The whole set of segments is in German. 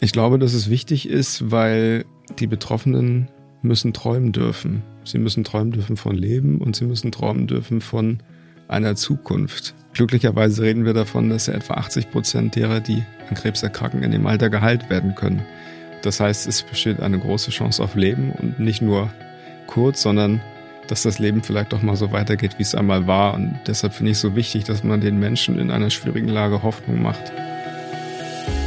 Ich glaube, dass es wichtig ist, weil die Betroffenen müssen träumen dürfen. Sie müssen träumen dürfen von Leben und sie müssen träumen dürfen von einer Zukunft. Glücklicherweise reden wir davon, dass etwa 80 Prozent derer, die an Krebs erkranken, in dem Alter geheilt werden können. Das heißt, es besteht eine große Chance auf Leben und nicht nur kurz, sondern dass das Leben vielleicht doch mal so weitergeht, wie es einmal war. Und deshalb finde ich es so wichtig, dass man den Menschen in einer schwierigen Lage Hoffnung macht.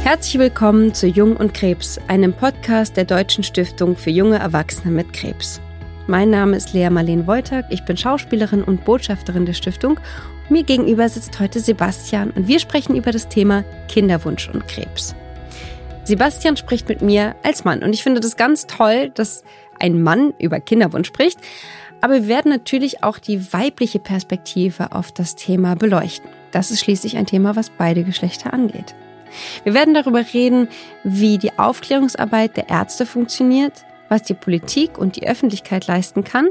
Herzlich willkommen zu Jung und Krebs, einem Podcast der Deutschen Stiftung für junge Erwachsene mit Krebs. Mein Name ist Lea Marleen Wojtak, ich bin Schauspielerin und Botschafterin der Stiftung. Mir gegenüber sitzt heute Sebastian und wir sprechen über das Thema Kinderwunsch und Krebs. Sebastian spricht mit mir als Mann und ich finde das ganz toll, dass ein Mann über Kinderwunsch spricht. Aber wir werden natürlich auch die weibliche Perspektive auf das Thema beleuchten. Das ist schließlich ein Thema, was beide Geschlechter angeht. Wir werden darüber reden, wie die Aufklärungsarbeit der Ärzte funktioniert, was die Politik und die Öffentlichkeit leisten kann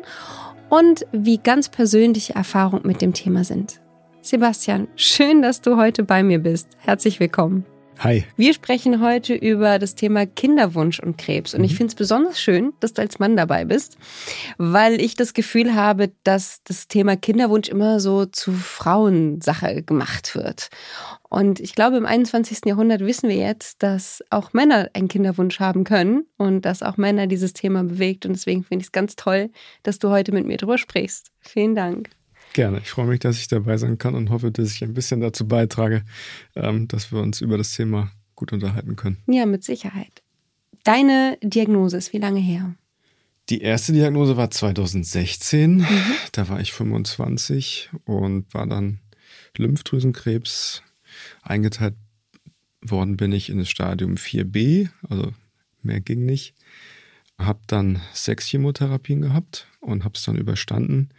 und wie ganz persönliche Erfahrungen mit dem Thema sind. Sebastian, schön, dass du heute bei mir bist. Herzlich willkommen. Hi. Wir sprechen heute über das Thema Kinderwunsch und Krebs. Und mhm. ich finde es besonders schön, dass du als Mann dabei bist, weil ich das Gefühl habe, dass das Thema Kinderwunsch immer so zu Frauensache gemacht wird. Und ich glaube, im 21. Jahrhundert wissen wir jetzt, dass auch Männer einen Kinderwunsch haben können und dass auch Männer dieses Thema bewegt. Und deswegen finde ich es ganz toll, dass du heute mit mir drüber sprichst. Vielen Dank. Gerne. Ich freue mich, dass ich dabei sein kann und hoffe, dass ich ein bisschen dazu beitrage, ähm, dass wir uns über das Thema gut unterhalten können. Ja, mit Sicherheit. Deine Diagnose ist wie lange her? Die erste Diagnose war 2016. Mhm. Da war ich 25 und war dann Lymphdrüsenkrebs Eingeteilt worden bin ich in das Stadium 4b, also mehr ging nicht. Hab dann sechs Chemotherapien gehabt und habe es dann überstanden.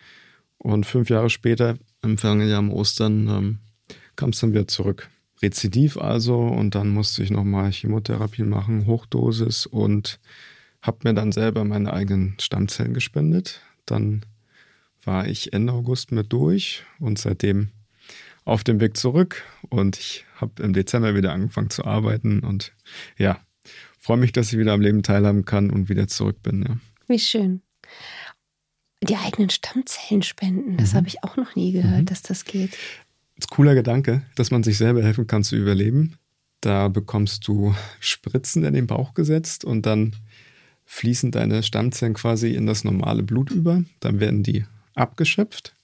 Und fünf Jahre später, im vergangenen Jahr am Ostern, ähm, kam es dann wieder zurück. Rezidiv also und dann musste ich nochmal Chemotherapien machen, Hochdosis und habe mir dann selber meine eigenen Stammzellen gespendet. Dann war ich Ende August mit durch und seitdem auf dem Weg zurück und ich habe im Dezember wieder angefangen zu arbeiten und ja, freue mich, dass ich wieder am Leben teilhaben kann und wieder zurück bin. Ja. Wie schön. Die eigenen Stammzellen spenden, das mhm. habe ich auch noch nie gehört, mhm. dass das geht. Das ist ein cooler Gedanke, dass man sich selber helfen kann zu überleben. Da bekommst du Spritzen in den Bauch gesetzt und dann fließen deine Stammzellen quasi in das normale Blut über. Dann werden die abgeschöpft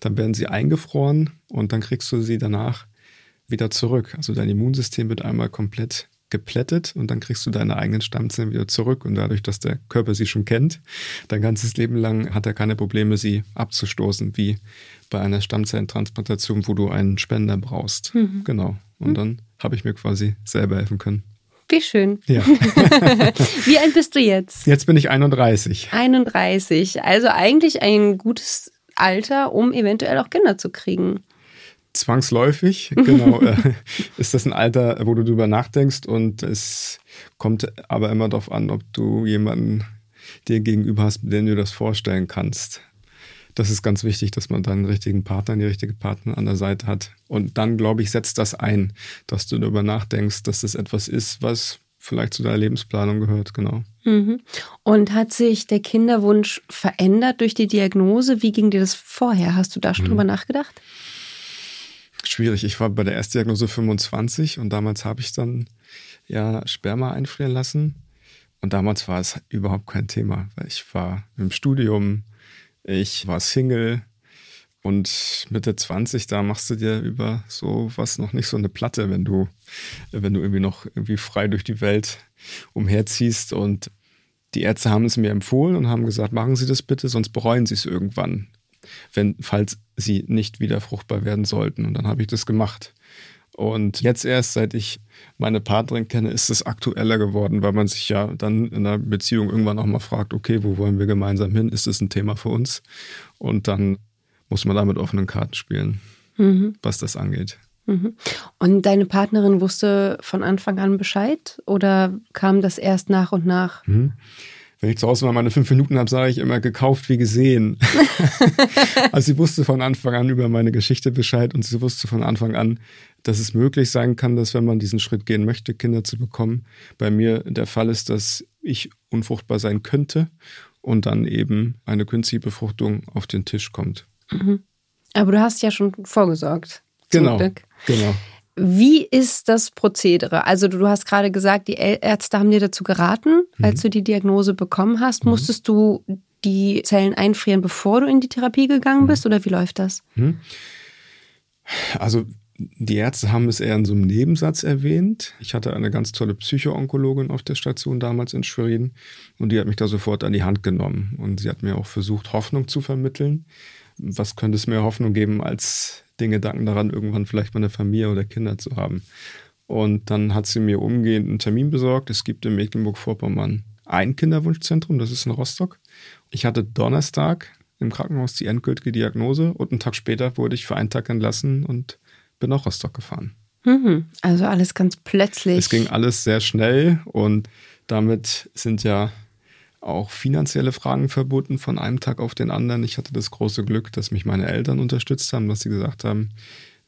dann werden sie eingefroren und dann kriegst du sie danach wieder zurück. Also dein Immunsystem wird einmal komplett geplättet und dann kriegst du deine eigenen Stammzellen wieder zurück. Und dadurch, dass der Körper sie schon kennt, dein ganzes Leben lang hat er keine Probleme, sie abzustoßen, wie bei einer Stammzellentransplantation, wo du einen Spender brauchst. Mhm. Genau. Und mhm. dann habe ich mir quasi selber helfen können. Wie schön. Ja. Wie alt bist du jetzt? Jetzt bin ich 31. 31. Also eigentlich ein gutes Alter, um eventuell auch Kinder zu kriegen. Zwangsläufig, genau, äh, ist das ein Alter, wo du drüber nachdenkst und es kommt aber immer darauf an, ob du jemanden dir gegenüber hast, mit dem du das vorstellen kannst. Das ist ganz wichtig, dass man dann einen richtigen Partner, die richtige Partner an der Seite hat. Und dann, glaube ich, setzt das ein, dass du darüber nachdenkst, dass das etwas ist, was vielleicht zu deiner Lebensplanung gehört, genau. Mhm. Und hat sich der Kinderwunsch verändert durch die Diagnose? Wie ging dir das vorher? Hast du da schon mhm. drüber nachgedacht? Schwierig. Ich war bei der Erstdiagnose 25 und damals habe ich dann ja Sperma einfrieren lassen. Und damals war es überhaupt kein Thema, weil ich war im Studium, ich war Single, und Mitte 20, da machst du dir über so was noch nicht so eine Platte, wenn du, wenn du irgendwie noch irgendwie frei durch die Welt umherziehst. Und die Ärzte haben es mir empfohlen und haben gesagt, machen Sie das bitte, sonst bereuen Sie es irgendwann, wenn, falls Sie nicht wieder fruchtbar werden sollten. Und dann habe ich das gemacht. Und jetzt erst, seit ich meine Partnerin kenne, ist es aktueller geworden, weil man sich ja dann in einer Beziehung irgendwann auch mal fragt, okay, wo wollen wir gemeinsam hin? Ist es ein Thema für uns? Und dann muss man da mit offenen Karten spielen, mhm. was das angeht. Mhm. Und deine Partnerin wusste von Anfang an Bescheid oder kam das erst nach und nach? Mhm. Wenn ich zu Hause mal meine fünf Minuten habe, sage ich immer gekauft wie gesehen. also sie wusste von Anfang an über meine Geschichte Bescheid und sie wusste von Anfang an, dass es möglich sein kann, dass wenn man diesen Schritt gehen möchte, Kinder zu bekommen, bei mir der Fall ist, dass ich unfruchtbar sein könnte und dann eben eine künstliche Befruchtung auf den Tisch kommt. Mhm. Aber du hast ja schon vorgesorgt. Genau. Glück. Genau. Wie ist das Prozedere? Also du hast gerade gesagt, die Ärzte haben dir dazu geraten, mhm. als du die Diagnose bekommen hast. Mhm. Musstest du die Zellen einfrieren, bevor du in die Therapie gegangen mhm. bist oder wie läuft das? Mhm. Also die Ärzte haben es eher in so einem Nebensatz erwähnt. Ich hatte eine ganz tolle Psychoonkologin auf der Station damals in Schwerin und die hat mich da sofort an die Hand genommen und sie hat mir auch versucht, Hoffnung zu vermitteln. Was könnte es mehr Hoffnung geben, als den Gedanken daran, irgendwann vielleicht mal eine Familie oder Kinder zu haben? Und dann hat sie mir umgehend einen Termin besorgt. Es gibt in Mecklenburg-Vorpommern ein Kinderwunschzentrum, das ist in Rostock. Ich hatte Donnerstag im Krankenhaus die endgültige Diagnose und einen Tag später wurde ich für einen Tag entlassen und bin nach Rostock gefahren. Mhm. Also alles ganz plötzlich. Es ging alles sehr schnell und damit sind ja auch finanzielle Fragen verbunden von einem Tag auf den anderen. Ich hatte das große Glück, dass mich meine Eltern unterstützt haben, dass sie gesagt haben,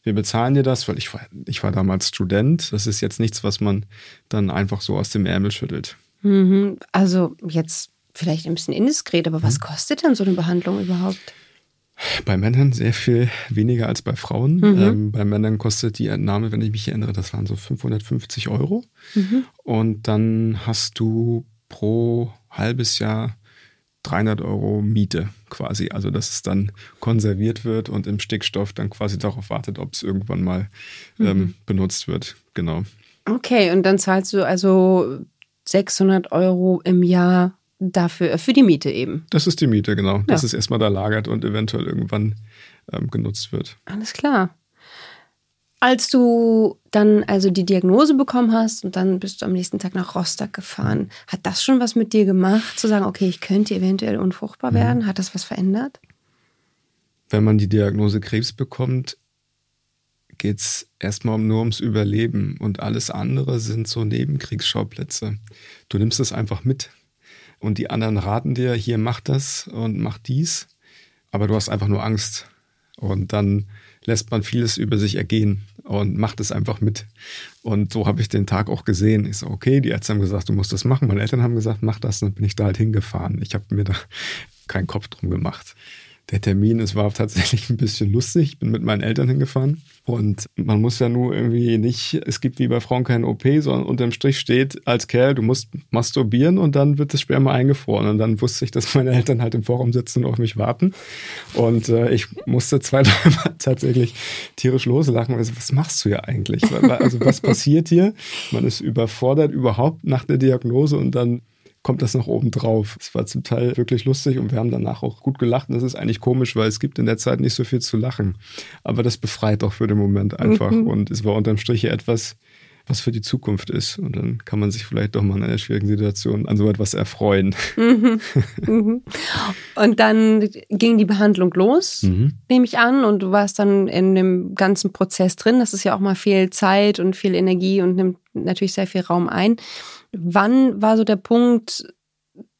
wir bezahlen dir das, weil ich war, ich war damals Student. Das ist jetzt nichts, was man dann einfach so aus dem Ärmel schüttelt. Mhm. Also jetzt vielleicht ein bisschen indiskret, aber was mhm. kostet denn so eine Behandlung überhaupt? Bei Männern sehr viel weniger als bei Frauen. Mhm. Ähm, bei Männern kostet die Entnahme, wenn ich mich erinnere, das waren so 550 Euro. Mhm. Und dann hast du pro halbes Jahr 300 Euro Miete quasi. Also, dass es dann konserviert wird und im Stickstoff dann quasi darauf wartet, ob es irgendwann mal ähm, mhm. benutzt wird. Genau. Okay, und dann zahlst du also 600 Euro im Jahr dafür, äh, für die Miete eben. Das ist die Miete, genau. Ja. Dass es erstmal da lagert und eventuell irgendwann ähm, genutzt wird. Alles klar. Als du dann also die Diagnose bekommen hast und dann bist du am nächsten Tag nach Rostock gefahren, hat das schon was mit dir gemacht, zu sagen, okay, ich könnte eventuell unfruchtbar mhm. werden? Hat das was verändert? Wenn man die Diagnose Krebs bekommt, geht es erstmal nur ums Überleben und alles andere sind so Nebenkriegsschauplätze. Du nimmst es einfach mit und die anderen raten dir, hier mach das und mach dies, aber du hast einfach nur Angst. Und dann lässt man vieles über sich ergehen und macht es einfach mit. Und so habe ich den Tag auch gesehen. Ich so, okay, die Ärzte haben gesagt, du musst das machen. Meine Eltern haben gesagt, mach das. Und dann bin ich da halt hingefahren. Ich habe mir da keinen Kopf drum gemacht der Termin, es war tatsächlich ein bisschen lustig. Ich bin mit meinen Eltern hingefahren und man muss ja nur irgendwie nicht, es gibt wie bei Frauen kein OP, sondern unterm Strich steht als Kerl, du musst masturbieren und dann wird das Sperma eingefroren. Und dann wusste ich, dass meine Eltern halt im Forum sitzen und auf mich warten. Und äh, ich musste zwei, dreimal tatsächlich tierisch loslachen. Also, was machst du hier eigentlich? Also, was passiert hier? Man ist überfordert überhaupt nach der Diagnose und dann kommt das noch oben drauf. Es war zum Teil wirklich lustig und wir haben danach auch gut gelacht. Und das ist eigentlich komisch, weil es gibt in der Zeit nicht so viel zu lachen. Aber das befreit auch für den Moment einfach. Mhm. Und es war unterm Strich etwas, was für die Zukunft ist. Und dann kann man sich vielleicht doch mal in einer schwierigen Situation an so etwas erfreuen. Mhm. Mhm. Und dann ging die Behandlung los, mhm. nehme ich an, und du warst dann in dem ganzen Prozess drin. Das ist ja auch mal viel Zeit und viel Energie und nimmt natürlich sehr viel Raum ein. Wann war so der Punkt,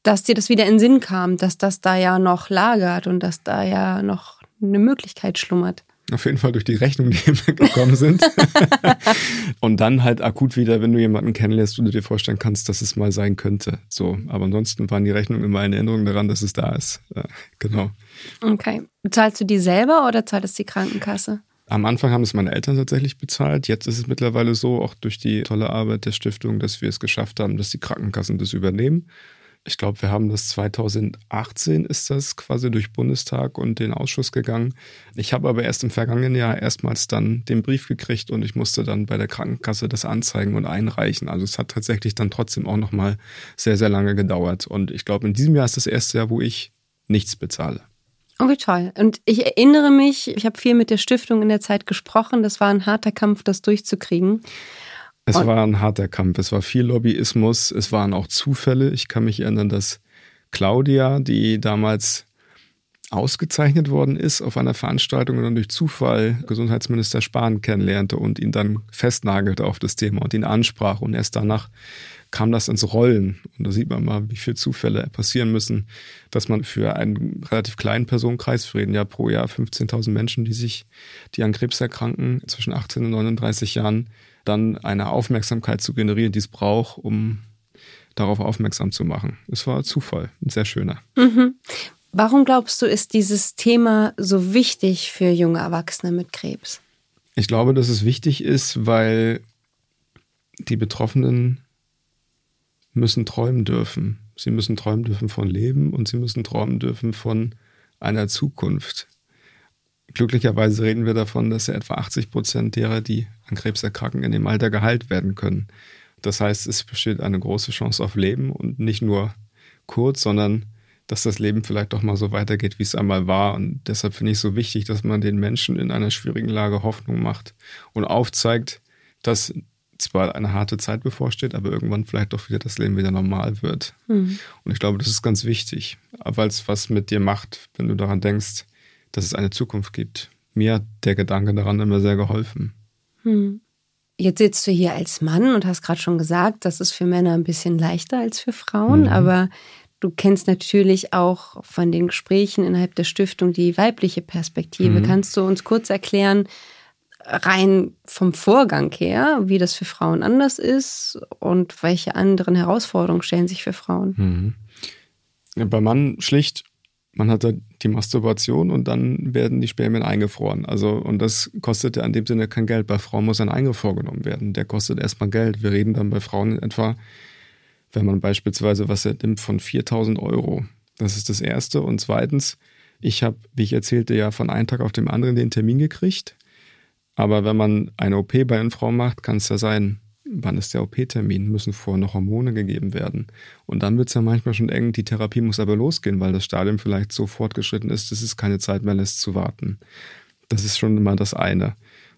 dass dir das wieder in den Sinn kam, dass das da ja noch lagert und dass da ja noch eine Möglichkeit schlummert? Auf jeden Fall durch die Rechnung, die mir gekommen sind. und dann halt akut wieder, wenn du jemanden kennenlernst, wo du dir vorstellen kannst, dass es mal sein könnte. So, aber ansonsten waren die Rechnungen immer eine Erinnerung daran, dass es da ist. Ja, genau. Okay. Zahlst du die selber oder zahlt es die Krankenkasse? Am Anfang haben es meine Eltern tatsächlich bezahlt. Jetzt ist es mittlerweile so, auch durch die tolle Arbeit der Stiftung, dass wir es geschafft haben, dass die Krankenkassen das übernehmen. Ich glaube, wir haben das 2018 ist das quasi durch Bundestag und den Ausschuss gegangen. Ich habe aber erst im vergangenen Jahr erstmals dann den Brief gekriegt und ich musste dann bei der Krankenkasse das anzeigen und einreichen. Also es hat tatsächlich dann trotzdem auch nochmal sehr, sehr lange gedauert. Und ich glaube, in diesem Jahr ist das erste Jahr, wo ich nichts bezahle. Oh, wie toll. Und ich erinnere mich, ich habe viel mit der Stiftung in der Zeit gesprochen. Das war ein harter Kampf, das durchzukriegen. Es Und war ein harter Kampf. Es war viel Lobbyismus. Es waren auch Zufälle. Ich kann mich erinnern, dass Claudia, die damals ausgezeichnet worden ist auf einer Veranstaltung und dann durch Zufall Gesundheitsminister Spahn kennenlernte und ihn dann festnagelte auf das Thema und ihn ansprach. Und erst danach kam das ins Rollen. Und da sieht man mal, wie viele Zufälle passieren müssen, dass man für einen relativ kleinen Personenkreis, wir reden ja pro Jahr 15.000 Menschen, die sich, die an Krebs erkranken, zwischen 18 und 39 Jahren, dann eine Aufmerksamkeit zu generieren, die es braucht, um darauf aufmerksam zu machen. Es war Zufall, ein sehr schöner. Mhm. Warum glaubst du, ist dieses Thema so wichtig für junge Erwachsene mit Krebs? Ich glaube, dass es wichtig ist, weil die Betroffenen müssen träumen dürfen. Sie müssen träumen dürfen von Leben und sie müssen träumen dürfen von einer Zukunft. Glücklicherweise reden wir davon, dass ja etwa 80 Prozent derer, die an Krebs erkranken, in dem Alter geheilt werden können. Das heißt, es besteht eine große Chance auf Leben und nicht nur kurz, sondern dass das Leben vielleicht doch mal so weitergeht, wie es einmal war. Und deshalb finde ich es so wichtig, dass man den Menschen in einer schwierigen Lage Hoffnung macht und aufzeigt, dass zwar eine harte Zeit bevorsteht, aber irgendwann vielleicht doch wieder das Leben wieder normal wird. Mhm. Und ich glaube, das ist ganz wichtig, weil es was mit dir macht, wenn du daran denkst, dass es eine Zukunft gibt. Mir hat der Gedanke daran immer sehr geholfen. Mhm. Jetzt sitzt du hier als Mann und hast gerade schon gesagt, das ist für Männer ein bisschen leichter als für Frauen, mhm. aber du kennst natürlich auch von den Gesprächen innerhalb der Stiftung die weibliche Perspektive. Mhm. Kannst du uns kurz erklären, rein vom Vorgang her, wie das für Frauen anders ist und welche anderen Herausforderungen stellen sich für Frauen? Mhm. Ja, beim Mann schlicht, man hat da die Masturbation und dann werden die Spermien eingefroren. Also, und das kostet ja in dem Sinne kein Geld. Bei Frauen muss ein Eingriff vorgenommen werden. Der kostet erstmal Geld. Wir reden dann bei Frauen etwa, wenn man beispielsweise was nimmt, von 4000 Euro. Das ist das Erste. Und zweitens, ich habe, wie ich erzählte, ja von einem Tag auf den anderen den Termin gekriegt aber wenn man eine OP bei einer Frau macht, kann es ja sein, wann ist der OP-Termin? Müssen vorher noch Hormone gegeben werden? Und dann wird es ja manchmal schon eng, die Therapie muss aber losgehen, weil das Stadium vielleicht so fortgeschritten ist, dass es keine Zeit mehr lässt zu warten. Das ist schon mal das eine.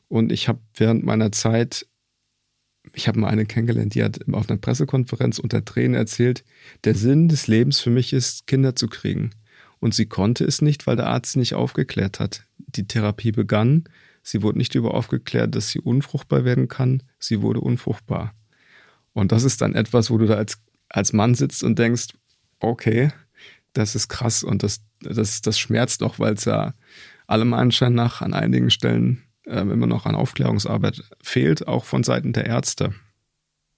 Und ich habe während meiner Zeit, ich habe mal eine kennengelernt, die hat auf einer Pressekonferenz unter Tränen erzählt, der Sinn des Lebens für mich ist, Kinder zu kriegen. Und sie konnte es nicht, weil der Arzt nicht aufgeklärt hat. Die Therapie begann, Sie wurde nicht über aufgeklärt, dass sie unfruchtbar werden kann. Sie wurde unfruchtbar. Und das ist dann etwas, wo du da als, als Mann sitzt und denkst, okay, das ist krass und das, das, das schmerzt auch, weil es ja allem Anschein nach an einigen Stellen äh, immer noch an Aufklärungsarbeit fehlt, auch von Seiten der Ärzte.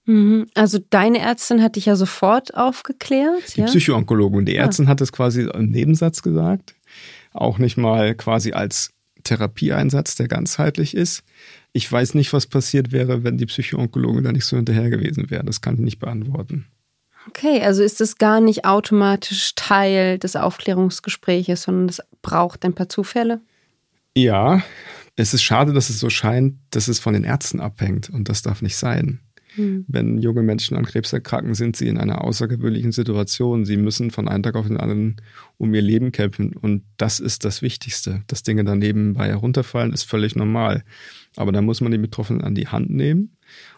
Mhm. Also deine Ärztin hat dich ja sofort aufgeklärt. Die ja? Psychoonkologin. Die Ärztin ja. hat es quasi im Nebensatz gesagt. Auch nicht mal quasi als Therapieeinsatz, der ganzheitlich ist. Ich weiß nicht, was passiert wäre, wenn die Psychoonkologin da nicht so hinterher gewesen wäre. Das kann ich nicht beantworten. Okay, also ist es gar nicht automatisch Teil des Aufklärungsgespräches, sondern es braucht ein paar Zufälle? Ja, es ist schade, dass es so scheint, dass es von den Ärzten abhängt und das darf nicht sein. Hm. Wenn junge Menschen an Krebs erkranken, sind sie in einer außergewöhnlichen Situation. Sie müssen von einem Tag auf den anderen um ihr Leben kämpfen. Und das ist das Wichtigste. Dass Dinge daneben bei herunterfallen, ist völlig normal. Aber da muss man die Betroffenen an die Hand nehmen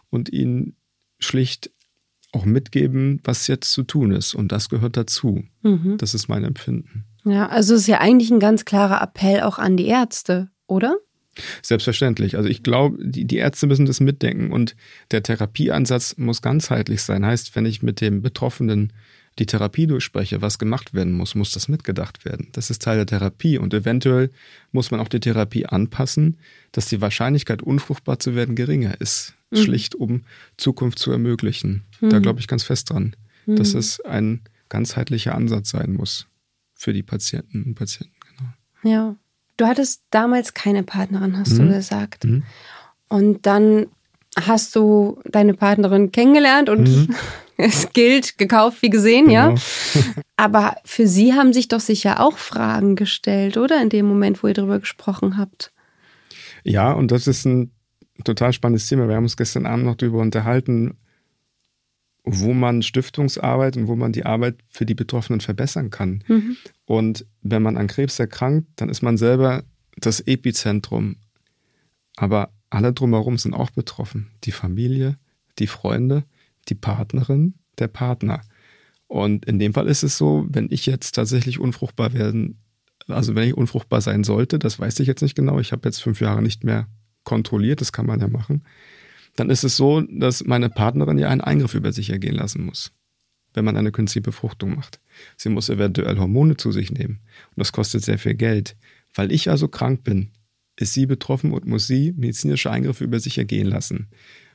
und ihnen schlicht auch mitgeben, was jetzt zu tun ist. Und das gehört dazu. Mhm. Das ist mein Empfinden. Ja, also es ist ja eigentlich ein ganz klarer Appell auch an die Ärzte, oder? Selbstverständlich. Also ich glaube, die, die Ärzte müssen das mitdenken und der Therapieansatz muss ganzheitlich sein. Heißt, wenn ich mit dem Betroffenen die Therapie durchspreche, was gemacht werden muss, muss das mitgedacht werden. Das ist Teil der Therapie und eventuell muss man auch die Therapie anpassen, dass die Wahrscheinlichkeit, unfruchtbar zu werden, geringer ist. Mhm. Schlicht, um Zukunft zu ermöglichen. Mhm. Da glaube ich ganz fest dran, mhm. dass es ein ganzheitlicher Ansatz sein muss für die Patienten und Patienten. Genau. Ja. Du hattest damals keine Partnerin, hast mhm. du gesagt. Mhm. Und dann hast du deine Partnerin kennengelernt und mhm. es gilt, gekauft wie gesehen, genau. ja. Aber für sie haben sich doch sicher auch Fragen gestellt, oder? In dem Moment, wo ihr darüber gesprochen habt. Ja, und das ist ein total spannendes Thema. Wir haben uns gestern Abend noch darüber unterhalten, wo man Stiftungsarbeit und wo man die Arbeit für die Betroffenen verbessern kann. Mhm. Und wenn man an Krebs erkrankt, dann ist man selber das Epizentrum. Aber alle drumherum sind auch betroffen. Die Familie, die Freunde, die Partnerin, der Partner. Und in dem Fall ist es so, wenn ich jetzt tatsächlich unfruchtbar werden, also wenn ich unfruchtbar sein sollte, das weiß ich jetzt nicht genau. Ich habe jetzt fünf Jahre nicht mehr kontrolliert, das kann man ja machen dann ist es so, dass meine Partnerin ja einen Eingriff über sich ergehen lassen muss, wenn man eine künstliche Befruchtung macht. Sie muss eventuell Hormone zu sich nehmen und das kostet sehr viel Geld. Weil ich also krank bin, ist sie betroffen und muss sie medizinische Eingriffe über sich ergehen lassen.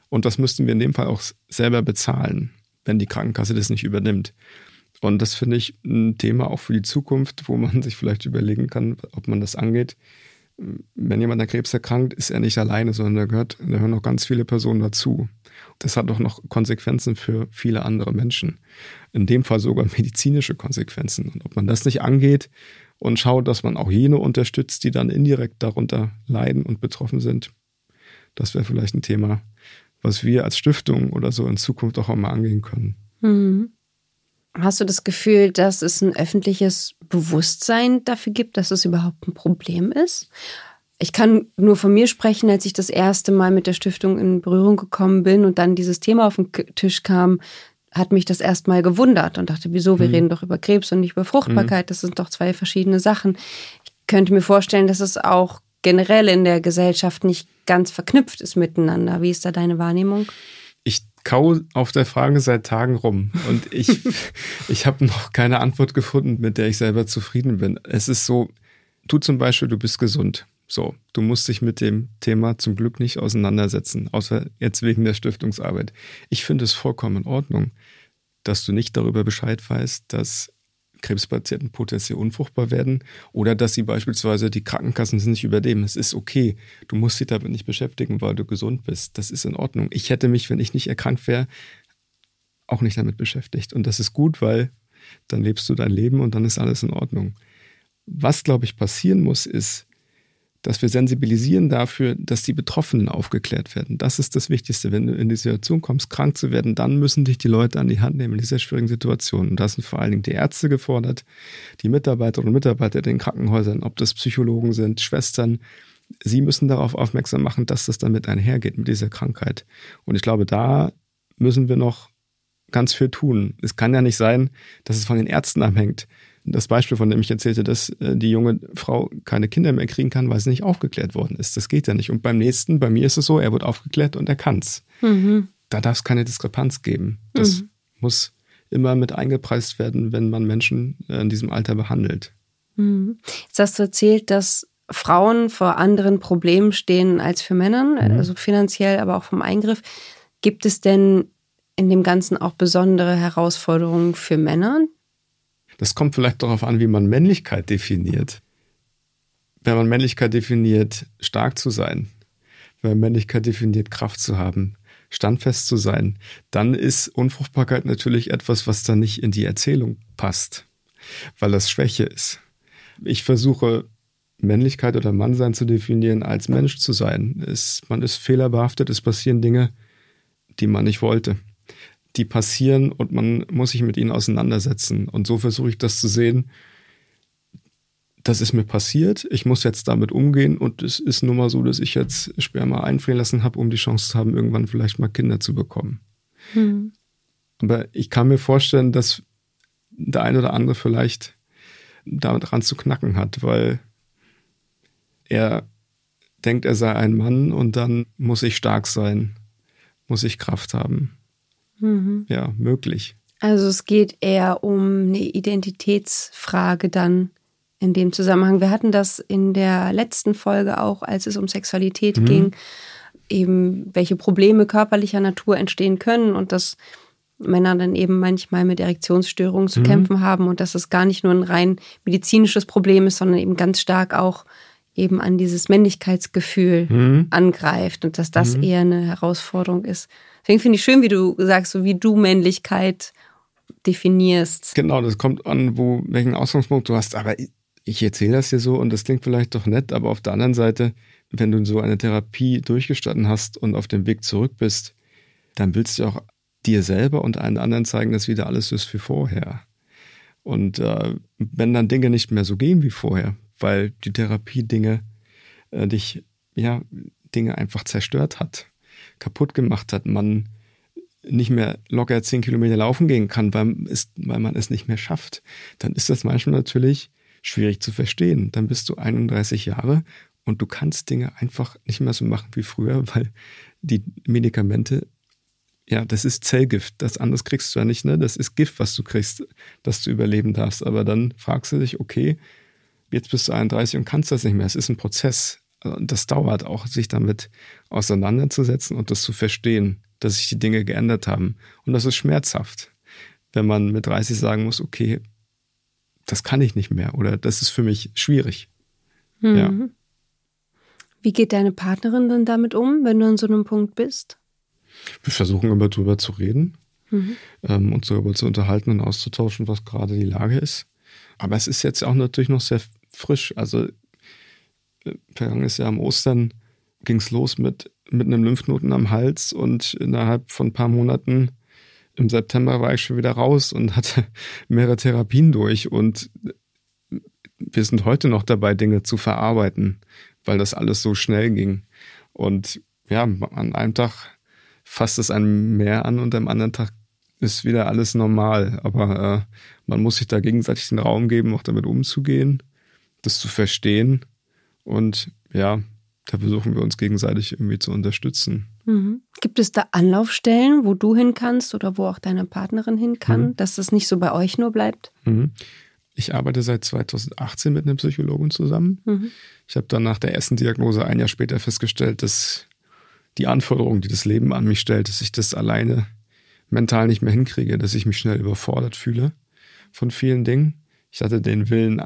Und das müssten wir in dem Fall auch selber bezahlen, wenn die Krankenkasse das nicht übernimmt. Und das finde ich ein Thema auch für die Zukunft, wo man sich vielleicht überlegen kann, ob man das angeht. Wenn jemand an Krebs erkrankt, ist er nicht alleine, sondern da, gehört, da hören noch ganz viele Personen dazu. Das hat doch noch Konsequenzen für viele andere Menschen. In dem Fall sogar medizinische Konsequenzen. Und ob man das nicht angeht und schaut, dass man auch jene unterstützt, die dann indirekt darunter leiden und betroffen sind, das wäre vielleicht ein Thema, was wir als Stiftung oder so in Zukunft auch einmal angehen können. Mhm. Hast du das Gefühl, dass es ein öffentliches Bewusstsein dafür gibt, dass es überhaupt ein Problem ist? Ich kann nur von mir sprechen, als ich das erste Mal mit der Stiftung in Berührung gekommen bin und dann dieses Thema auf den Tisch kam, hat mich das erstmal gewundert und dachte, wieso, wir mhm. reden doch über Krebs und nicht über Fruchtbarkeit, mhm. das sind doch zwei verschiedene Sachen. Ich könnte mir vorstellen, dass es auch generell in der Gesellschaft nicht ganz verknüpft ist miteinander. Wie ist da deine Wahrnehmung? Kau auf der Frage seit Tagen rum und ich, ich habe noch keine Antwort gefunden, mit der ich selber zufrieden bin. Es ist so, du zum Beispiel, du bist gesund. So, du musst dich mit dem Thema zum Glück nicht auseinandersetzen, außer jetzt wegen der Stiftungsarbeit. Ich finde es vollkommen in Ordnung, dass du nicht darüber Bescheid weißt, dass Krebspatienten potenziell unfruchtbar werden oder dass sie beispielsweise die Krankenkassen nicht überleben. Es ist okay. Du musst dich damit nicht beschäftigen, weil du gesund bist. Das ist in Ordnung. Ich hätte mich, wenn ich nicht erkrankt wäre, auch nicht damit beschäftigt. Und das ist gut, weil dann lebst du dein Leben und dann ist alles in Ordnung. Was, glaube ich, passieren muss, ist, dass wir sensibilisieren dafür, dass die Betroffenen aufgeklärt werden. Das ist das Wichtigste. Wenn du in die Situation kommst, krank zu werden, dann müssen dich die Leute an die Hand nehmen in dieser schwierigen Situation. Und da sind vor allen Dingen die Ärzte gefordert, die Mitarbeiterinnen und Mitarbeiter in den Krankenhäusern, ob das Psychologen sind, Schwestern. Sie müssen darauf aufmerksam machen, dass das damit einhergeht mit dieser Krankheit. Und ich glaube, da müssen wir noch ganz viel tun. Es kann ja nicht sein, dass es von den Ärzten abhängt, das Beispiel, von dem ich erzählte, dass äh, die junge Frau keine Kinder mehr kriegen kann, weil sie nicht aufgeklärt worden ist. Das geht ja nicht. Und beim nächsten, bei mir ist es so, er wird aufgeklärt und er kann's. Mhm. Da darf es keine Diskrepanz geben. Das mhm. muss immer mit eingepreist werden, wenn man Menschen äh, in diesem Alter behandelt. Mhm. Jetzt hast du erzählt, dass Frauen vor anderen Problemen stehen als für Männern, mhm. also finanziell, aber auch vom Eingriff. Gibt es denn in dem Ganzen auch besondere Herausforderungen für Männer, das kommt vielleicht darauf an, wie man Männlichkeit definiert. Wenn man Männlichkeit definiert, stark zu sein, wenn man Männlichkeit definiert, Kraft zu haben, standfest zu sein, dann ist Unfruchtbarkeit natürlich etwas, was dann nicht in die Erzählung passt, weil das Schwäche ist. Ich versuche Männlichkeit oder Mannsein zu definieren, als Mensch zu sein. Es, man ist fehlerbehaftet, es passieren Dinge, die man nicht wollte die passieren und man muss sich mit ihnen auseinandersetzen. Und so versuche ich das zu sehen. Das ist mir passiert. Ich muss jetzt damit umgehen und es ist nun mal so, dass ich jetzt Sperma einfrieren lassen habe, um die Chance zu haben, irgendwann vielleicht mal Kinder zu bekommen. Hm. Aber ich kann mir vorstellen, dass der eine oder andere vielleicht daran zu knacken hat, weil er denkt, er sei ein Mann und dann muss ich stark sein, muss ich Kraft haben mhm. ja, möglich. Also es geht eher um eine Identitätsfrage dann in dem Zusammenhang. Wir hatten das in der letzten Folge auch, als es um Sexualität mhm. ging, eben welche Probleme körperlicher Natur entstehen können und dass Männer dann eben manchmal mit Erektionsstörungen zu mhm. kämpfen haben und dass es gar nicht nur ein rein medizinisches Problem ist, sondern eben ganz stark auch eben an dieses Männlichkeitsgefühl mhm. angreift und dass das mhm. eher eine Herausforderung ist. Deswegen finde ich schön, wie du sagst, so wie du Männlichkeit definierst. Genau, das kommt an, wo welchen Ausgangspunkt du hast. Aber ich erzähle das hier so und das klingt vielleicht doch nett, aber auf der anderen Seite, wenn du so eine Therapie durchgestanden hast und auf dem Weg zurück bist, dann willst du auch dir selber und allen anderen zeigen, dass wieder alles ist wie vorher. Und äh, wenn dann Dinge nicht mehr so gehen wie vorher, weil die Therapie Dinge äh, dich, ja, Dinge einfach zerstört hat, kaputt gemacht hat, man nicht mehr locker zehn Kilometer laufen gehen kann, weil, es, weil man es nicht mehr schafft, dann ist das manchmal natürlich schwierig zu verstehen. Dann bist du 31 Jahre und du kannst Dinge einfach nicht mehr so machen wie früher, weil die Medikamente, ja, das ist Zellgift. Das anderes kriegst du ja nicht, ne? Das ist Gift, was du kriegst, dass du überleben darfst. Aber dann fragst du dich, okay, jetzt bist du 31 und kannst das nicht mehr. Es ist ein Prozess. Und das dauert auch, sich damit auseinanderzusetzen und das zu verstehen, dass sich die Dinge geändert haben. Und das ist schmerzhaft, wenn man mit 30 sagen muss, okay, das kann ich nicht mehr oder das ist für mich schwierig. Mhm. Ja. Wie geht deine Partnerin dann damit um, wenn du an so einem Punkt bist? Wir versuchen immer drüber zu reden, mhm. ähm, uns darüber zu unterhalten und auszutauschen, was gerade die Lage ist. Aber es ist jetzt auch natürlich noch sehr frisch. Also äh, vergangenes Jahr am Ostern ging es los mit, mit einem Lymphknoten am Hals und innerhalb von ein paar Monaten im September war ich schon wieder raus und hatte mehrere Therapien durch und wir sind heute noch dabei, Dinge zu verarbeiten, weil das alles so schnell ging. Und ja, an einem Tag fasst es einem mehr an und am anderen Tag ist wieder alles normal. Aber äh, man muss sich da gegenseitig den Raum geben, auch damit umzugehen, das zu verstehen. Und ja, da versuchen wir uns gegenseitig irgendwie zu unterstützen. Mhm. Gibt es da Anlaufstellen, wo du hin kannst oder wo auch deine Partnerin hin kann, mhm. dass das nicht so bei euch nur bleibt? Mhm. Ich arbeite seit 2018 mit einem Psychologen zusammen. Mhm. Ich habe dann nach der ersten Diagnose ein Jahr später festgestellt, dass die Anforderungen, die das Leben an mich stellt, dass ich das alleine mental nicht mehr hinkriege, dass ich mich schnell überfordert fühle von vielen Dingen. Ich hatte den Willen,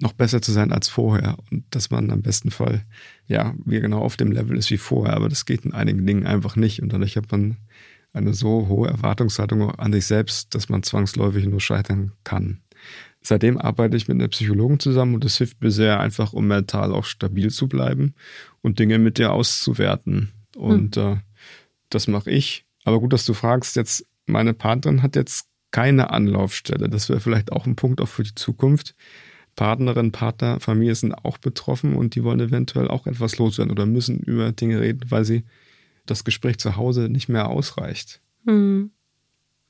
noch besser zu sein als vorher und dass man am besten Fall, ja, wie genau auf dem Level ist wie vorher, aber das geht in einigen Dingen einfach nicht und dadurch hat man eine so hohe Erwartungshaltung an sich selbst, dass man zwangsläufig nur scheitern kann. Seitdem arbeite ich mit einer Psychologin zusammen und das hilft mir sehr einfach, um mental auch stabil zu bleiben und Dinge mit dir auszuwerten. Und hm. äh, das mache ich. Aber gut, dass du fragst, jetzt meine Partnerin hat jetzt keine Anlaufstelle. Das wäre vielleicht auch ein Punkt auch für die Zukunft. Partnerin, Partner, Familie sind auch betroffen und die wollen eventuell auch etwas loswerden oder müssen über Dinge reden, weil sie das Gespräch zu Hause nicht mehr ausreicht. Mhm.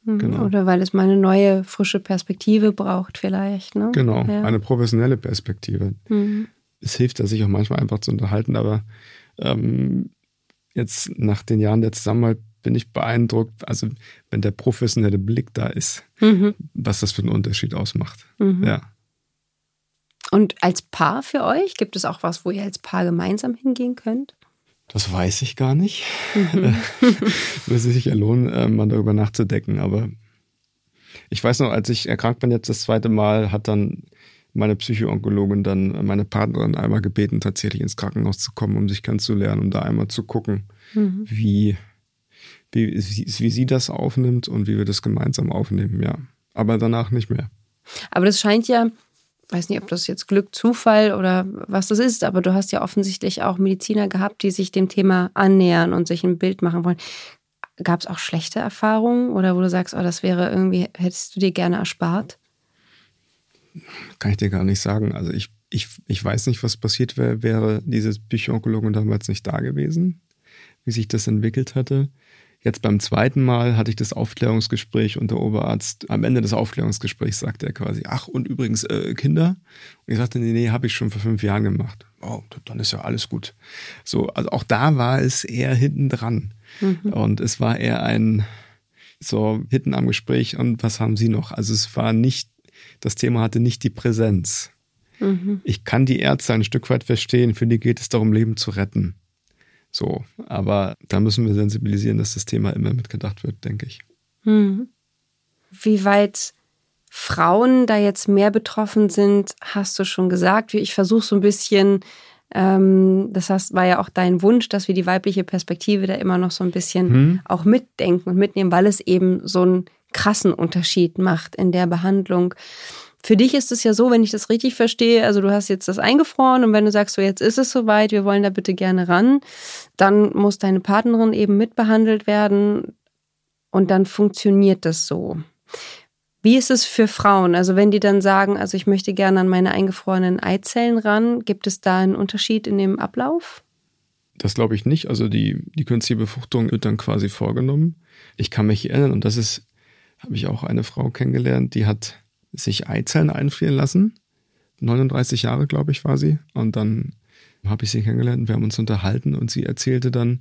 Genau. Oder weil es mal eine neue, frische Perspektive braucht, vielleicht. Ne? Genau, ja. eine professionelle Perspektive. Mhm. Es hilft da sich auch manchmal einfach zu unterhalten, aber ähm, jetzt nach den Jahren der Zusammenarbeit bin ich beeindruckt, also wenn der professionelle Blick da ist, mhm. was das für einen Unterschied ausmacht. Mhm. Ja. Und als Paar für euch, gibt es auch was, wo ihr als Paar gemeinsam hingehen könnt? Das weiß ich gar nicht. Mhm. Würde sich ja lohnen, äh, mal darüber nachzudenken. Aber ich weiß noch, als ich erkrankt bin jetzt das zweite Mal, hat dann meine Psychoonkologin dann meine Partnerin einmal gebeten, tatsächlich ins Krankenhaus zu kommen, um sich kennenzulernen, um da einmal zu gucken, mhm. wie, wie, wie sie das aufnimmt und wie wir das gemeinsam aufnehmen, ja. Aber danach nicht mehr. Aber das scheint ja weiß nicht, ob das jetzt Glück, Zufall oder was das ist, aber du hast ja offensichtlich auch Mediziner gehabt, die sich dem Thema annähern und sich ein Bild machen wollen. Gab es auch schlechte Erfahrungen oder wo du sagst, oh, das wäre irgendwie, hättest du dir gerne erspart? Kann ich dir gar nicht sagen. Also ich, ich, ich weiß nicht, was passiert wäre, wäre diese Psychoonkologin damals nicht da gewesen, wie sich das entwickelt hatte. Jetzt beim zweiten Mal hatte ich das Aufklärungsgespräch und der Oberarzt, am Ende des Aufklärungsgesprächs sagte er quasi, ach und übrigens äh, Kinder. Und ich sagte, nee, nee, habe ich schon vor fünf Jahren gemacht. Oh, dann ist ja alles gut. So, also auch da war es eher hinten dran. Mhm. Und es war eher ein so hinten am Gespräch und was haben Sie noch? Also es war nicht, das Thema hatte nicht die Präsenz. Mhm. Ich kann die Ärzte ein Stück weit verstehen, für die geht es darum, Leben zu retten. So, aber da müssen wir sensibilisieren, dass das Thema immer mitgedacht wird, denke ich. Hm. Wie weit Frauen da jetzt mehr betroffen sind, hast du schon gesagt. Ich versuche so ein bisschen, ähm, das heißt, war ja auch dein Wunsch, dass wir die weibliche Perspektive da immer noch so ein bisschen hm. auch mitdenken und mitnehmen, weil es eben so einen krassen Unterschied macht in der Behandlung. Für dich ist es ja so, wenn ich das richtig verstehe, also du hast jetzt das eingefroren und wenn du sagst, so jetzt ist es soweit, wir wollen da bitte gerne ran, dann muss deine Partnerin eben mitbehandelt werden und dann funktioniert das so. Wie ist es für Frauen? Also wenn die dann sagen, also ich möchte gerne an meine eingefrorenen Eizellen ran, gibt es da einen Unterschied in dem Ablauf? Das glaube ich nicht. Also die, die künstliche Befruchtung wird dann quasi vorgenommen. Ich kann mich erinnern, und das ist, habe ich auch eine Frau kennengelernt, die hat sich Eizellen einfrieren lassen. 39 Jahre, glaube ich, war sie. Und dann habe ich sie kennengelernt, wir haben uns unterhalten und sie erzählte dann,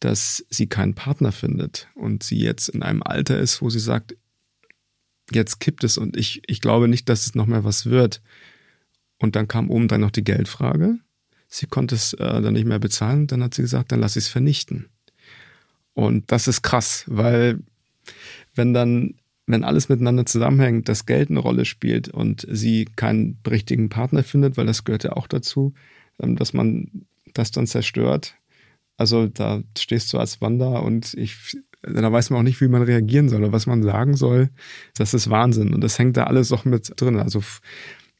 dass sie keinen Partner findet und sie jetzt in einem Alter ist, wo sie sagt, jetzt kippt es und ich, ich glaube nicht, dass es noch mehr was wird. Und dann kam oben dann noch die Geldfrage. Sie konnte es äh, dann nicht mehr bezahlen. Dann hat sie gesagt, dann lass ich es vernichten. Und das ist krass, weil wenn dann, wenn alles miteinander zusammenhängt, das Geld eine Rolle spielt und sie keinen richtigen Partner findet, weil das gehört ja auch dazu, ähm, dass man das dann zerstört. Also da stehst du als Wander und ich, da weiß man auch nicht, wie man reagieren soll oder was man sagen soll. Das ist Wahnsinn und das hängt da alles auch mit drin. Also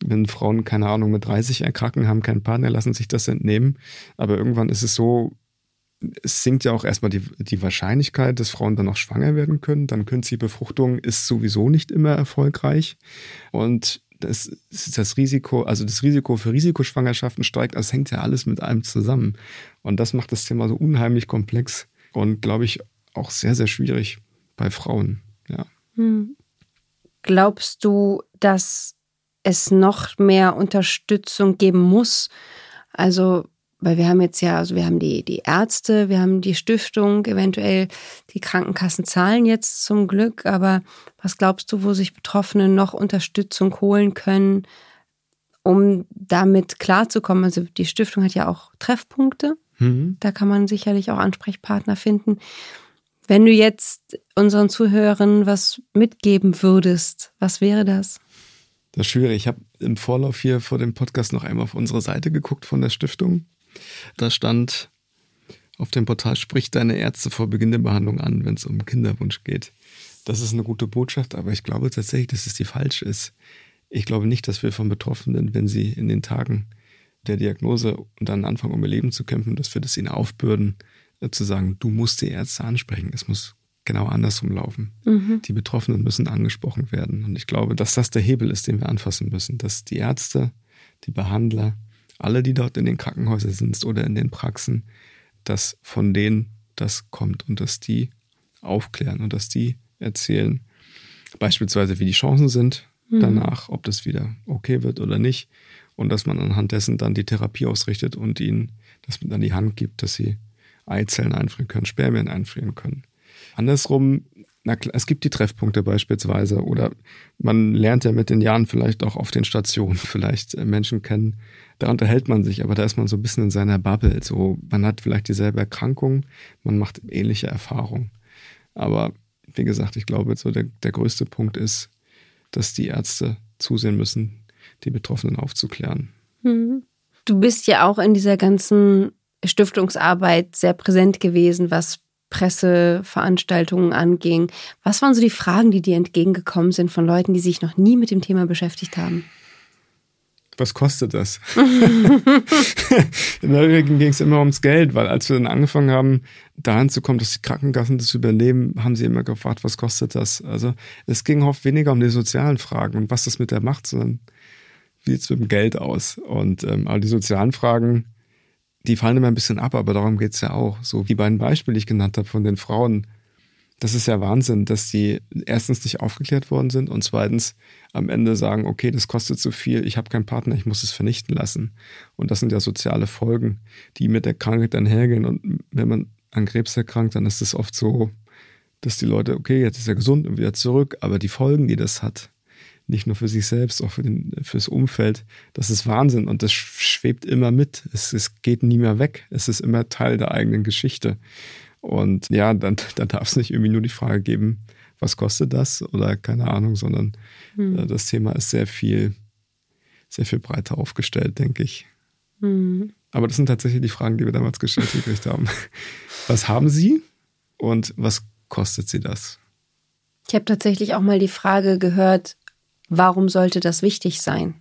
wenn Frauen, keine Ahnung, mit 30 erkranken, haben keinen Partner, lassen sich das entnehmen. Aber irgendwann ist es so, es sinkt ja auch erstmal die, die Wahrscheinlichkeit, dass Frauen dann noch schwanger werden können. Dann künstliche Befruchtung ist sowieso nicht immer erfolgreich. Und das, das Risiko, also das Risiko für Risikoschwangerschaften steigt, das hängt ja alles mit allem zusammen. Und das macht das Thema so unheimlich komplex und, glaube ich, auch sehr, sehr schwierig bei Frauen. Ja. Hm. Glaubst du, dass es noch mehr Unterstützung geben muss. Also, weil wir haben jetzt ja, also wir haben die, die Ärzte, wir haben die Stiftung, eventuell die Krankenkassen zahlen jetzt zum Glück, aber was glaubst du, wo sich Betroffene noch Unterstützung holen können, um damit klarzukommen? Also die Stiftung hat ja auch Treffpunkte. Mhm. Da kann man sicherlich auch Ansprechpartner finden. Wenn du jetzt unseren Zuhörern was mitgeben würdest, was wäre das? Das ist schwierig. Ich habe im Vorlauf hier vor dem Podcast noch einmal auf unsere Seite geguckt von der Stiftung. Da stand auf dem Portal, sprich deine Ärzte vor Beginn der Behandlung an, wenn es um Kinderwunsch geht. Das ist eine gute Botschaft, aber ich glaube tatsächlich, dass es die falsche ist. Ich glaube nicht, dass wir von Betroffenen, wenn sie in den Tagen der Diagnose und dann anfangen, um ihr Leben zu kämpfen, dass wir das ihnen aufbürden, äh, zu sagen, du musst die Ärzte ansprechen. Es muss genau andersrum laufen. Mhm. Die Betroffenen müssen angesprochen werden. Und ich glaube, dass das der Hebel ist, den wir anfassen müssen. Dass die Ärzte, die Behandler, alle, die dort in den Krankenhäusern sind oder in den Praxen, dass von denen das kommt und dass die aufklären und dass die erzählen, beispielsweise wie die Chancen sind mhm. danach, ob das wieder okay wird oder nicht. Und dass man anhand dessen dann die Therapie ausrichtet und ihnen das mit an die Hand gibt, dass sie Eizellen einfrieren können, Spermien einfrieren können. Andersrum, na klar, es gibt die Treffpunkte beispielsweise oder man lernt ja mit den Jahren vielleicht auch auf den Stationen vielleicht äh, Menschen kennen. Da unterhält man sich, aber da ist man so ein bisschen in seiner Bubble. So, man hat vielleicht dieselbe Erkrankung, man macht ähnliche Erfahrungen. Aber wie gesagt, ich glaube, so der, der größte Punkt ist, dass die Ärzte zusehen müssen, die Betroffenen aufzuklären. Mhm. Du bist ja auch in dieser ganzen Stiftungsarbeit sehr präsent gewesen, was Presseveranstaltungen anging. Was waren so die Fragen, die dir entgegengekommen sind von Leuten, die sich noch nie mit dem Thema beschäftigt haben? Was kostet das? In der Regel ging es immer ums Geld, weil als wir dann angefangen haben, dahin zu kommen, dass die Krankenkassen das übernehmen, haben sie immer gefragt, was kostet das? Also es ging oft weniger um die sozialen Fragen und was das mit der macht, sondern wie sieht es mit dem Geld aus? Und ähm, aber die sozialen Fragen, die fallen immer ein bisschen ab, aber darum geht's ja auch. So die beiden Beispiele, die ich genannt habe von den Frauen, das ist ja Wahnsinn, dass die erstens nicht aufgeklärt worden sind und zweitens am Ende sagen, okay, das kostet zu viel, ich habe keinen Partner, ich muss es vernichten lassen. Und das sind ja soziale Folgen, die mit der Krankheit dann hergehen. Und wenn man an Krebs erkrankt, dann ist es oft so, dass die Leute, okay, jetzt ist er gesund und wieder zurück, aber die Folgen, die das hat, nicht nur für sich selbst, auch für den, fürs Umfeld. Das ist Wahnsinn und das schwebt immer mit. Es, es geht nie mehr weg. Es ist immer Teil der eigenen Geschichte. Und ja, dann, dann darf es nicht irgendwie nur die Frage geben, was kostet das oder keine Ahnung, sondern hm. äh, das Thema ist sehr viel, sehr viel breiter aufgestellt, denke ich. Hm. Aber das sind tatsächlich die Fragen, die wir damals gestellt gekriegt haben. Was haben Sie und was kostet Sie das? Ich habe tatsächlich auch mal die Frage gehört, warum sollte das wichtig sein?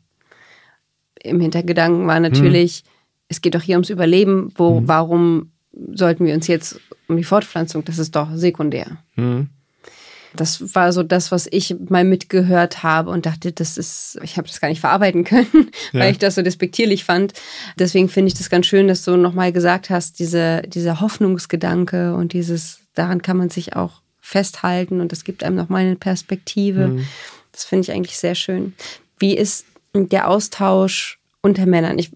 Im Hintergedanken war natürlich, hm. es geht doch hier ums Überleben, wo, hm. warum sollten wir uns jetzt um die Fortpflanzung, das ist doch sekundär. Hm. Das war so das, was ich mal mitgehört habe und dachte, das ist, ich habe das gar nicht verarbeiten können, ja. weil ich das so despektierlich fand. Deswegen finde ich das ganz schön, dass du nochmal gesagt hast, diese, dieser Hoffnungsgedanke und dieses, daran kann man sich auch festhalten und das gibt einem nochmal eine Perspektive. Mhm. Das finde ich eigentlich sehr schön. Wie ist der Austausch unter Männern? Ich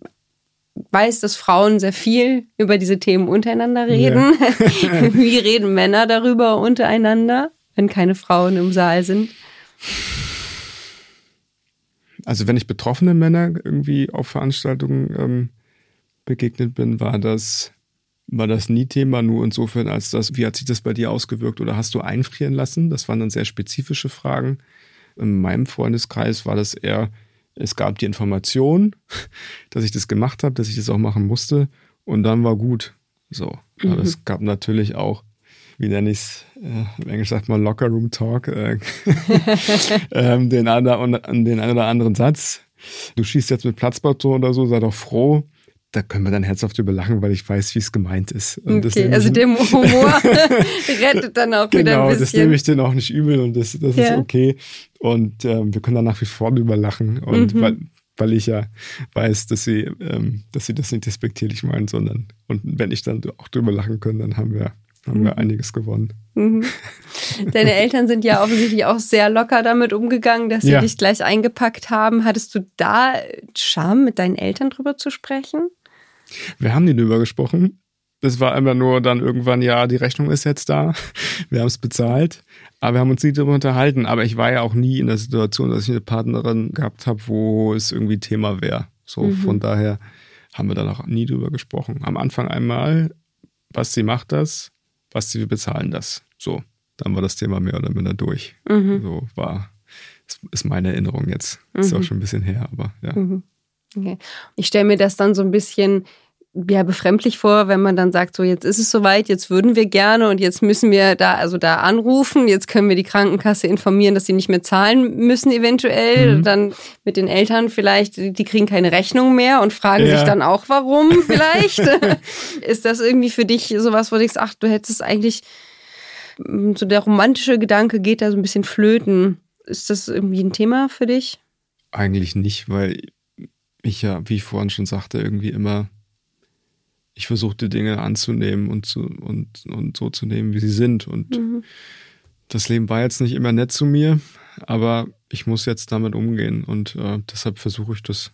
weiß, dass Frauen sehr viel über diese Themen untereinander reden. Ja. Wie reden Männer darüber untereinander, wenn keine Frauen im Saal sind? Also wenn ich betroffene Männer irgendwie auf Veranstaltungen ähm, begegnet bin, war das, war das nie Thema, nur insofern als das, wie hat sich das bei dir ausgewirkt oder hast du einfrieren lassen? Das waren dann sehr spezifische Fragen. In meinem Freundeskreis war das eher, es gab die Information, dass ich das gemacht habe, dass ich das auch machen musste und dann war gut. So. Mhm. Aber es gab natürlich auch, wie nenne ich es, äh, im Englisch sagt man Locker Room Talk, äh, ähm, den, einen, oder anderen Satz. Du schießt jetzt mit Platzbauton oder so, sei doch froh da können wir dann herzhaft drüber lachen, weil ich weiß, wie es gemeint ist. Und okay, also der Humor rettet dann auch genau, wieder ein bisschen. Genau, das nehme ich dir auch nicht übel und das, das ja. ist okay. Und ähm, wir können dann nach wie vor drüber lachen. Und mhm. weil, weil ich ja weiß, dass sie, ähm, dass sie das nicht despektierlich meinen, sondern und wenn ich dann auch drüber lachen kann, dann haben wir, haben mhm. wir einiges gewonnen. Mhm. Deine Eltern sind ja offensichtlich auch sehr locker damit umgegangen, dass sie ja. dich gleich eingepackt haben. Hattest du da Scham, mit deinen Eltern drüber zu sprechen? Wir haben nie drüber gesprochen. Das war einfach nur dann irgendwann, ja, die Rechnung ist jetzt da. Wir haben es bezahlt. Aber wir haben uns nie darüber unterhalten. Aber ich war ja auch nie in der Situation, dass ich eine Partnerin gehabt habe, wo es irgendwie Thema wäre. So, mhm. von daher haben wir da noch nie drüber gesprochen. Am Anfang einmal, was sie macht das, was sie bezahlen das. So, dann war das Thema mehr oder minder durch. Mhm. So war, ist meine Erinnerung jetzt. Mhm. Ist auch schon ein bisschen her, aber ja. Okay. Ich stelle mir das dann so ein bisschen ja befremdlich vor, wenn man dann sagt, so jetzt ist es soweit, jetzt würden wir gerne und jetzt müssen wir da also da anrufen, jetzt können wir die Krankenkasse informieren, dass sie nicht mehr zahlen müssen eventuell, mhm. dann mit den Eltern vielleicht, die kriegen keine Rechnung mehr und fragen ja. sich dann auch warum vielleicht. ist das irgendwie für dich sowas, wo du denkst, ach, du hättest eigentlich so der romantische Gedanke geht da so ein bisschen flöten. Ist das irgendwie ein Thema für dich? Eigentlich nicht, weil ich ja, wie ich vorhin schon sagte, irgendwie immer, ich versuche die Dinge anzunehmen und, zu, und, und so zu nehmen, wie sie sind. Und mhm. das Leben war jetzt nicht immer nett zu mir, aber ich muss jetzt damit umgehen. Und äh, deshalb versuche ich das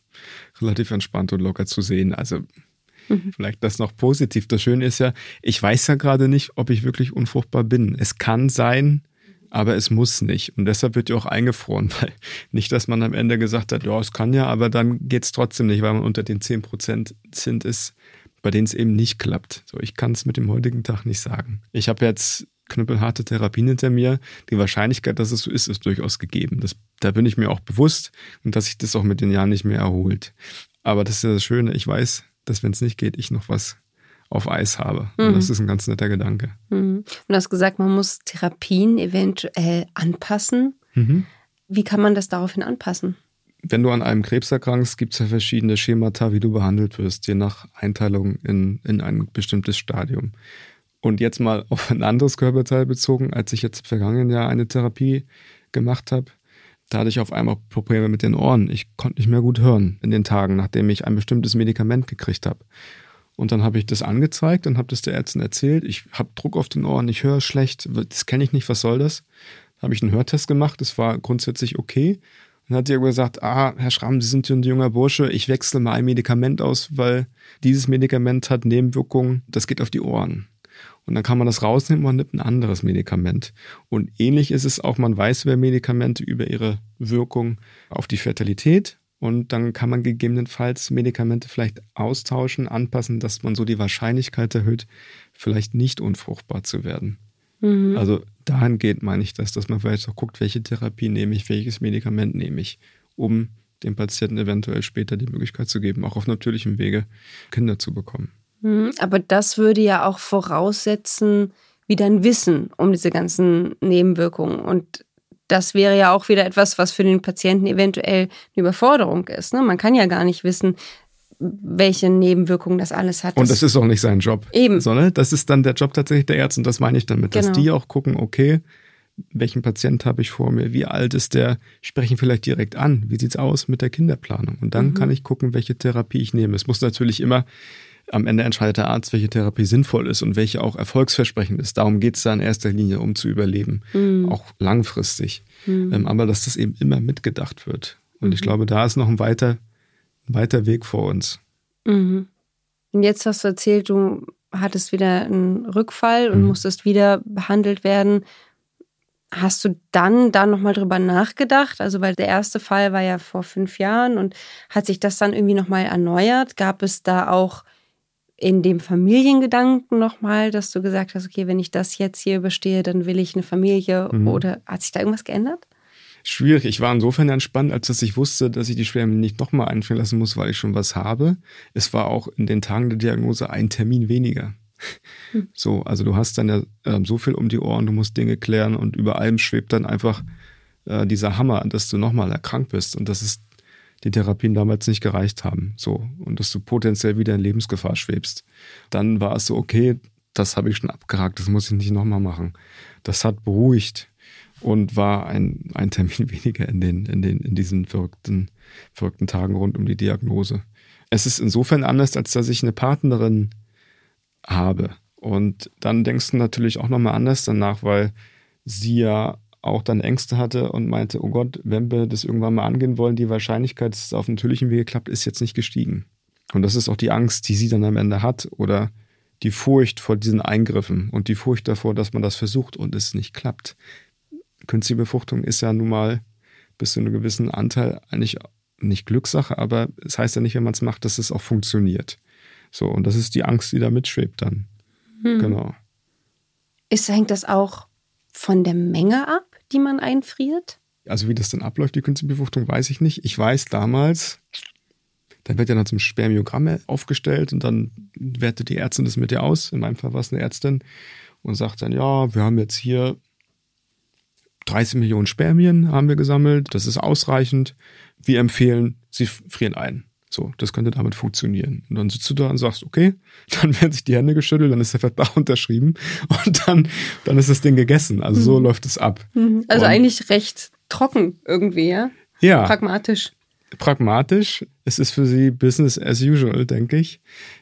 relativ entspannt und locker zu sehen. Also mhm. vielleicht das noch positiv. Das Schöne ist ja, ich weiß ja gerade nicht, ob ich wirklich unfruchtbar bin. Es kann sein, aber es muss nicht. Und deshalb wird ja auch eingefroren, weil nicht, dass man am Ende gesagt hat, ja, es kann ja, aber dann geht es trotzdem nicht, weil man unter den 10% sind ist, bei denen es eben nicht klappt. So, ich kann es mit dem heutigen Tag nicht sagen. Ich habe jetzt knüppelharte Therapien hinter mir. Die Wahrscheinlichkeit, dass es so ist, ist durchaus gegeben. Das, da bin ich mir auch bewusst und dass sich das auch mit den Jahren nicht mehr erholt. Aber das ist ja das Schöne, ich weiß, dass wenn es nicht geht, ich noch was auf Eis habe. Mhm. Und das ist ein ganz netter Gedanke. Mhm. Du hast gesagt, man muss Therapien eventuell anpassen. Mhm. Wie kann man das daraufhin anpassen? Wenn du an einem Krebs erkrankst, gibt es ja verschiedene Schemata, wie du behandelt wirst, je nach Einteilung in, in ein bestimmtes Stadium. Und jetzt mal auf ein anderes Körperteil bezogen, als ich jetzt im vergangenen Jahr eine Therapie gemacht habe, da hatte ich auf einmal Probleme mit den Ohren. Ich konnte nicht mehr gut hören in den Tagen, nachdem ich ein bestimmtes Medikament gekriegt habe. Und dann habe ich das angezeigt und habe das der Ärztin erzählt. Ich habe Druck auf den Ohren, ich höre schlecht, das kenne ich nicht, was soll das? Da habe ich einen Hörtest gemacht, das war grundsätzlich okay. Dann hat sie gesagt, ah, Herr Schramm, Sie sind ein junger Bursche, ich wechsle mal ein Medikament aus, weil dieses Medikament hat Nebenwirkungen, das geht auf die Ohren. Und dann kann man das rausnehmen und man nimmt ein anderes Medikament. Und ähnlich ist es auch, man weiß über Medikamente, über ihre Wirkung auf die Fertilität und dann kann man gegebenenfalls Medikamente vielleicht austauschen, anpassen, dass man so die Wahrscheinlichkeit erhöht, vielleicht nicht unfruchtbar zu werden. Mhm. Also dahingehend meine ich das, dass man vielleicht auch guckt, welche Therapie nehme ich, welches Medikament nehme ich, um dem Patienten eventuell später die Möglichkeit zu geben, auch auf natürlichem Wege Kinder zu bekommen. Mhm. Aber das würde ja auch voraussetzen, wieder ein Wissen um diese ganzen Nebenwirkungen. Und das wäre ja auch wieder etwas, was für den Patienten eventuell eine Überforderung ist. Ne? Man kann ja gar nicht wissen, welche Nebenwirkungen das alles hat. Und das ist auch nicht sein Job. Eben. Sondern das ist dann der Job tatsächlich der Ärzte und das meine ich damit, genau. dass die auch gucken, okay, welchen Patient habe ich vor mir, wie alt ist der, sprechen vielleicht direkt an, wie sieht's aus mit der Kinderplanung und dann mhm. kann ich gucken, welche Therapie ich nehme. Es muss natürlich immer am Ende entscheidet der Arzt, welche Therapie sinnvoll ist und welche auch erfolgsversprechend ist. Darum geht es da in erster Linie, um zu überleben, mhm. auch langfristig. Mhm. Ähm, aber dass das eben immer mitgedacht wird. Und mhm. ich glaube, da ist noch ein weiter, ein weiter Weg vor uns. Mhm. Und jetzt hast du erzählt, du hattest wieder einen Rückfall und mhm. musstest wieder behandelt werden. Hast du dann da nochmal drüber nachgedacht? Also, weil der erste Fall war ja vor fünf Jahren und hat sich das dann irgendwie nochmal erneuert? Gab es da auch in dem Familiengedanken nochmal, dass du gesagt hast, okay, wenn ich das jetzt hier überstehe, dann will ich eine Familie mhm. oder hat sich da irgendwas geändert? Schwierig. Ich war insofern entspannt, als dass ich wusste, dass ich die Schwärme nicht nochmal einführen lassen muss, weil ich schon was habe. Es war auch in den Tagen der Diagnose ein Termin weniger. Hm. So, also du hast dann ja äh, so viel um die Ohren, du musst Dinge klären und über allem schwebt dann einfach äh, dieser Hammer, dass du nochmal erkrankt bist und dass es die Therapien damals nicht gereicht haben. So, und dass du potenziell wieder in Lebensgefahr schwebst. Dann war es so, okay, das habe ich schon abgehakt, das muss ich nicht nochmal machen. Das hat beruhigt und war ein, ein Termin weniger in, den, in, den, in diesen verrückten, verrückten Tagen rund um die Diagnose. Es ist insofern anders, als dass ich eine Partnerin habe. Und dann denkst du natürlich auch nochmal anders danach, weil sie ja auch dann Ängste hatte und meinte, oh Gott, wenn wir das irgendwann mal angehen wollen, die Wahrscheinlichkeit, dass es auf natürlichem Wege klappt, ist jetzt nicht gestiegen. Und das ist auch die Angst, die sie dann am Ende hat oder die Furcht vor diesen Eingriffen und die Furcht davor, dass man das versucht und es nicht klappt. Künstliche Befruchtung ist ja nun mal bis zu einem gewissen Anteil eigentlich nicht Glückssache, aber es heißt ja nicht, wenn man es macht, dass es auch funktioniert. So, und das ist die Angst, die da mitschwebt dann. Hm. Genau. Ist, hängt das auch von der Menge ab, die man einfriert? Also wie das dann abläuft, die künstliche Befruchtung, weiß ich nicht. Ich weiß damals, da wird ja dann zum Spermiogramm aufgestellt und dann wertet die Ärztin das mit dir aus. In meinem Fall war es eine Ärztin und sagt dann, ja, wir haben jetzt hier 30 Millionen Spermien haben wir gesammelt. Das ist ausreichend. Wir empfehlen, sie frieren ein. So, das könnte damit funktionieren. Und dann sitzt du da und sagst, okay, dann werden sich die Hände geschüttelt, dann ist der Vertrag unterschrieben und dann, dann ist das Ding gegessen. Also so mhm. läuft es ab. Mhm. Also und eigentlich recht trocken irgendwie, ja? Ja. Pragmatisch. Pragmatisch. Es ist für sie Business as usual, denke ich.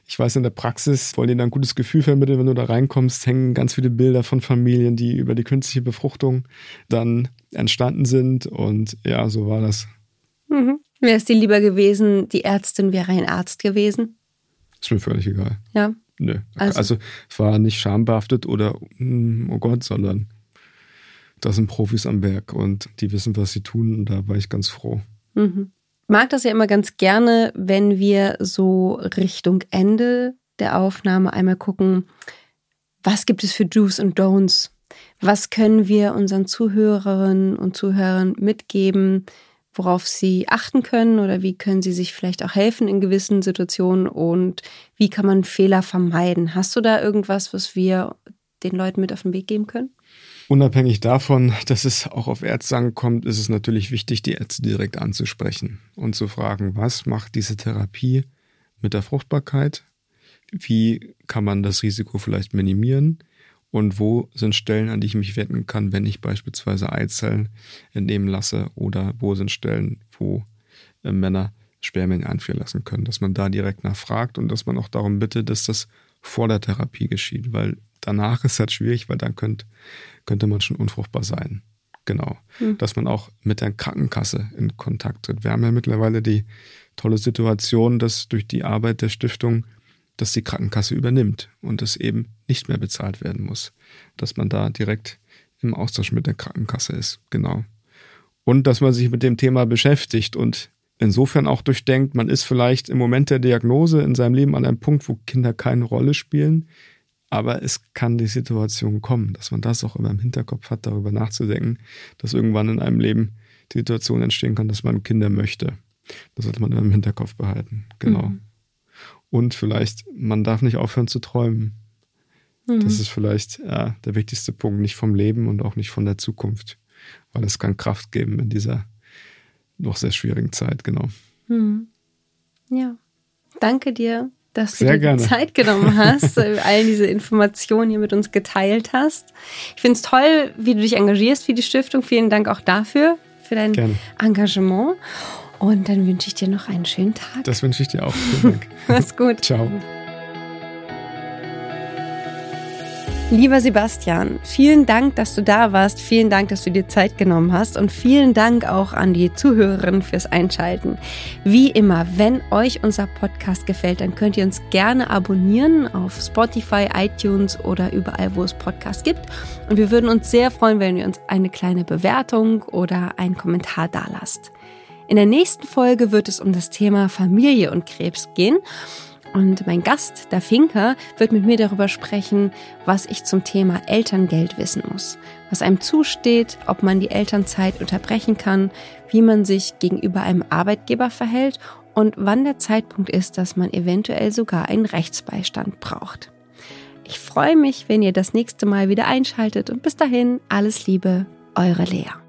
Ich weiß, in der Praxis wollen die dann ein gutes Gefühl vermitteln, wenn du da reinkommst, hängen ganz viele Bilder von Familien, die über die künstliche Befruchtung dann entstanden sind. Und ja, so war das. Mhm. Wäre es dir lieber gewesen, die Ärztin wäre ein Arzt gewesen? Ist mir völlig egal. Ja. Nö. Also, also es war nicht schambehaftet oder hm, oh Gott, sondern das sind Profis am Werk und die wissen, was sie tun und da war ich ganz froh. Mhm. Mag das ja immer ganz gerne, wenn wir so Richtung Ende der Aufnahme einmal gucken, was gibt es für Do's und Don'ts? Was können wir unseren Zuhörerinnen und Zuhörern mitgeben, worauf sie achten können oder wie können sie sich vielleicht auch helfen in gewissen Situationen und wie kann man Fehler vermeiden? Hast du da irgendwas, was wir den Leuten mit auf den Weg geben können? Unabhängig davon, dass es auch auf Ärzte ankommt, ist es natürlich wichtig, die Ärzte direkt anzusprechen und zu fragen, was macht diese Therapie mit der Fruchtbarkeit? Wie kann man das Risiko vielleicht minimieren? Und wo sind Stellen, an die ich mich wenden kann, wenn ich beispielsweise Eizellen entnehmen lasse oder wo sind Stellen, wo äh, Männer Spermien einführen lassen können, dass man da direkt nachfragt und dass man auch darum bittet, dass das vor der Therapie geschieht, weil danach ist halt schwierig, weil dann könnt, könnte man schon unfruchtbar sein. Genau. Hm. Dass man auch mit der Krankenkasse in Kontakt tritt. Wir haben ja mittlerweile die tolle Situation, dass durch die Arbeit der Stiftung dass die Krankenkasse übernimmt und es eben nicht mehr bezahlt werden muss. Dass man da direkt im Austausch mit der Krankenkasse ist. Genau. Und dass man sich mit dem Thema beschäftigt und insofern auch durchdenkt, man ist vielleicht im Moment der Diagnose in seinem Leben an einem Punkt, wo Kinder keine Rolle spielen. Aber es kann die Situation kommen, dass man das auch immer im Hinterkopf hat, darüber nachzudenken, dass irgendwann in einem Leben die Situation entstehen kann, dass man Kinder möchte. Das sollte man immer im Hinterkopf behalten. Genau. Mhm. Und vielleicht, man darf nicht aufhören zu träumen. Mhm. Das ist vielleicht ja, der wichtigste Punkt, nicht vom Leben und auch nicht von der Zukunft, weil es kann Kraft geben in dieser noch sehr schwierigen Zeit, genau. Mhm. Ja, danke dir, dass du Sehr dir gerne. Zeit genommen hast, all diese Informationen hier mit uns geteilt hast. Ich finde es toll, wie du dich engagierst für die Stiftung. Vielen Dank auch dafür, für dein gerne. Engagement. Und dann wünsche ich dir noch einen schönen Tag. Das wünsche ich dir auch. Vielen Dank. Mach's gut. Ciao. Lieber Sebastian, vielen Dank, dass du da warst. Vielen Dank, dass du dir Zeit genommen hast. Und vielen Dank auch an die Zuhörerinnen fürs Einschalten. Wie immer, wenn euch unser Podcast gefällt, dann könnt ihr uns gerne abonnieren auf Spotify, iTunes oder überall, wo es Podcasts gibt. Und wir würden uns sehr freuen, wenn ihr uns eine kleine Bewertung oder einen Kommentar dalasst. In der nächsten Folge wird es um das Thema Familie und Krebs gehen. Und mein Gast, der Finker, wird mit mir darüber sprechen, was ich zum Thema Elterngeld wissen muss, was einem zusteht, ob man die Elternzeit unterbrechen kann, wie man sich gegenüber einem Arbeitgeber verhält und wann der Zeitpunkt ist, dass man eventuell sogar einen Rechtsbeistand braucht. Ich freue mich, wenn ihr das nächste Mal wieder einschaltet und bis dahin alles Liebe, eure Lea.